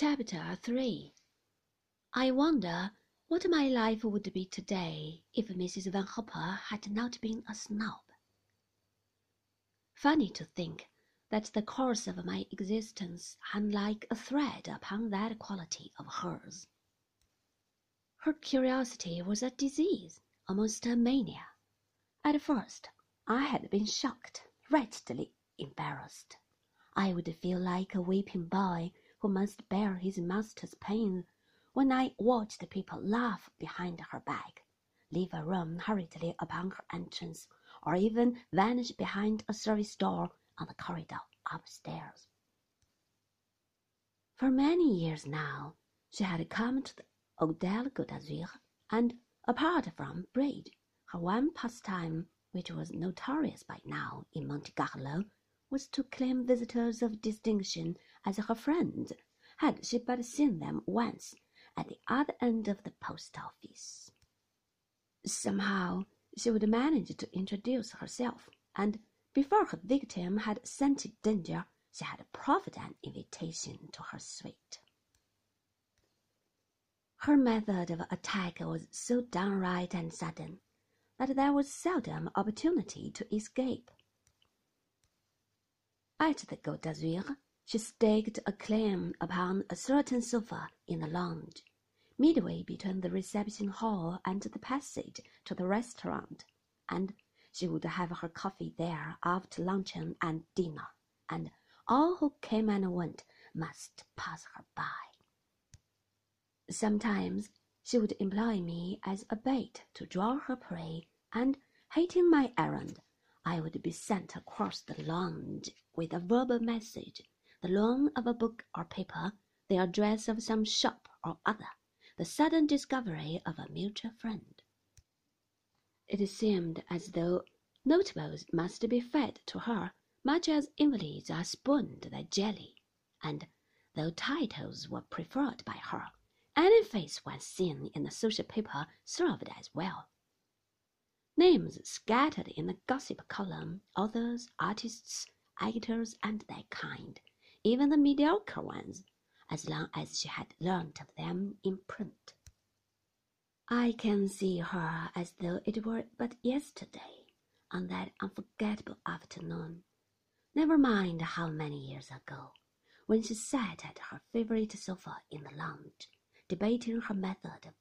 Chapter 3 I wonder what my life would be today if Mrs. Van Hopper had not been a snob. Funny to think that the course of my existence hung like a thread upon that quality of hers. Her curiosity was a disease, almost a mania. At first, I had been shocked, wretchedly embarrassed. I would feel like a weeping boy who must bear his master's pain when I watched people laugh behind her back, leave a room hurriedly upon her entrance, or even vanish behind a service door on the corridor upstairs. For many years now, she had come to the Hôtel Côte d'Azur, and, apart from bridge, her one pastime, which was notorious by now in Monte Carlo, was to claim visitors of distinction as her friends, had she but seen them once at the other end of the post office. Somehow she would manage to introduce herself, and before her victim had scented danger, she had proffered an invitation to her suite. Her method of attack was so downright and sudden that there was seldom opportunity to escape. At the Côte d'Azur, she staked a claim upon a certain sofa in the lounge, midway between the reception hall and the passage to the restaurant, and she would have her coffee there after luncheon and dinner, and all who came and went must pass her by. Sometimes she would employ me as a bait to draw her prey, and, hating my errand, I would be sent across the lounge with a verbal message, the loan of a book or paper, the address of some shop or other, the sudden discovery of a mutual friend. It seemed as though notables must be fed to her much as invalids are spooned their jelly, and though titles were preferred by her, any face once seen in the social paper served as well. Names scattered in the gossip column, authors, artists, actors, and their kind, even the mediocre ones, as long as she had learnt of them in print. I can see her as though it were but yesterday, on that unforgettable afternoon, never mind how many years ago, when she sat at her favorite sofa in the lounge, debating her method of.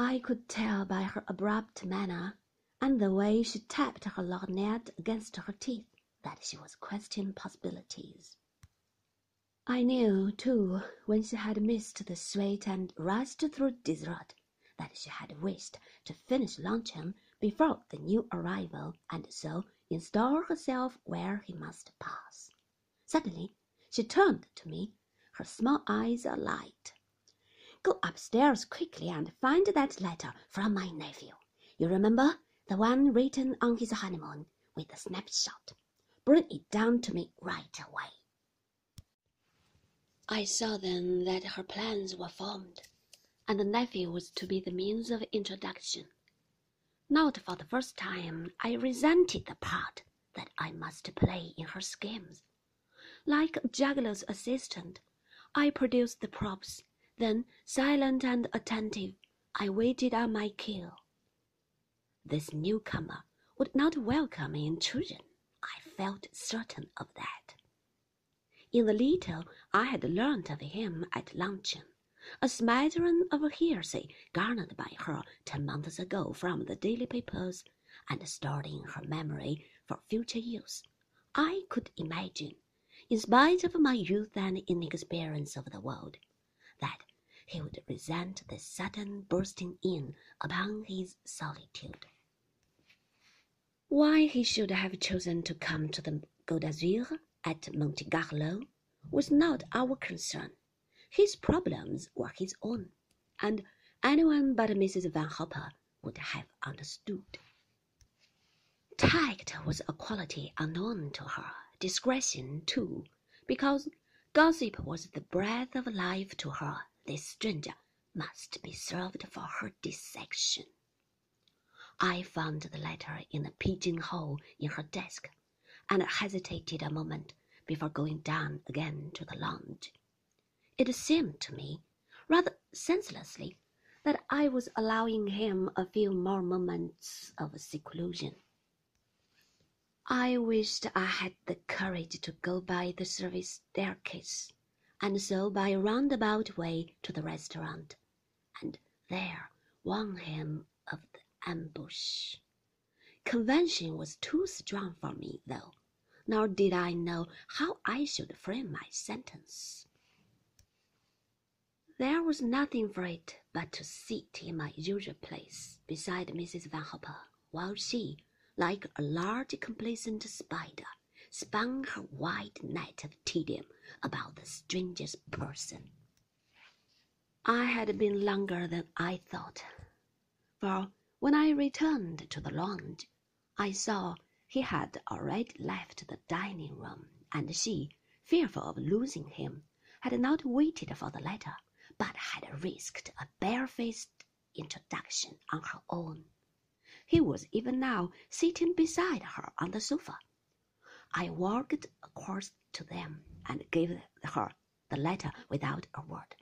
I could tell by her abrupt manner and the way she tapped her lorgnette against her teeth that she was questioning possibilities. I knew, too, when she had missed the sweet and rushed through dessert, that she had wished to finish luncheon before the new arrival and so install herself where he must pass. Suddenly she turned to me, her small eyes alight. Go upstairs quickly and find that letter from my nephew. You remember the one written on his honeymoon with the snapshot. Bring it down to me right away. I saw then that her plans were formed, and the nephew was to be the means of introduction. Not for the first time, I resented the part that I must play in her schemes. Like a juggler's assistant, I produced the props then, silent and attentive, I waited on my kill. This newcomer would not welcome intrusion. I felt certain of that. In the little I had learnt of him at luncheon, a smattering of hearsay garnered by her ten months ago from the daily papers and stored in her memory for future use, I could imagine, in spite of my youth and inexperience of the world, that he would resent the sudden bursting in upon his solitude. Why he should have chosen to come to the Côte at Monte Carlo was not our concern. His problems were his own, and anyone but Mrs. Van Hopper would have understood. Tact was a quality unknown to her, discretion too, because gossip was the breath of life to her this stranger must be served for her dissection. I found the letter in the pigeonhole in her desk, and hesitated a moment before going down again to the lounge. It seemed to me, rather senselessly, that I was allowing him a few more moments of seclusion. I wished I had the courage to go by the service staircase, and so by a roundabout way to the restaurant, and there warn him of the ambush. Convention was too strong for me, though, nor did I know how I should frame my sentence. There was nothing for it but to sit in my usual place beside Mrs. Van Hopper, while she, like a large complacent spider, spun her white net of tedium about the stranger's person. I had been longer than I thought, for when I returned to the lounge, I saw he had already left the dining room, and she, fearful of losing him, had not waited for the letter, but had risked a barefaced introduction on her own. He was even now sitting beside her on the sofa. I walked across to them and gave her the letter without a word.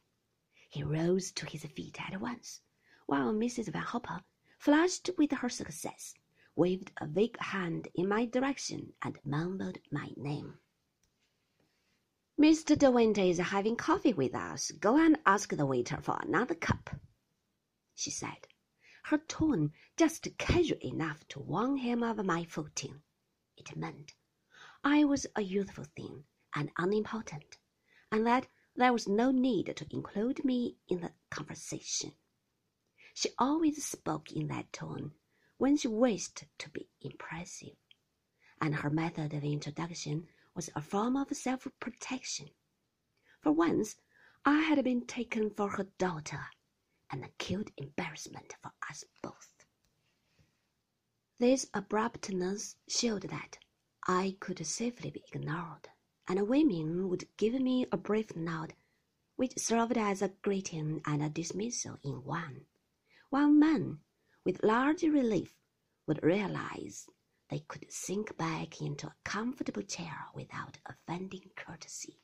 He rose to his feet at once, while Mrs. Van Hopper, flushed with her success, waved a vague hand in my direction and mumbled my name. Mr. De Winter is having coffee with us. Go and ask the waiter for another cup, she said, her tone just casual enough to warn him of my footing. It meant I was a youthful thing and unimportant, and that there was no need to include me in the conversation. She always spoke in that tone when she wished to be impressive, and her method of introduction was a form of self protection. For once, I had been taken for her daughter, an acute embarrassment for us both. This abruptness showed that I could safely be ignored, and women would give me a brief nod, which served as a greeting and a dismissal in one, while men with large relief, would realize they could sink back into a comfortable chair without offending courtesy.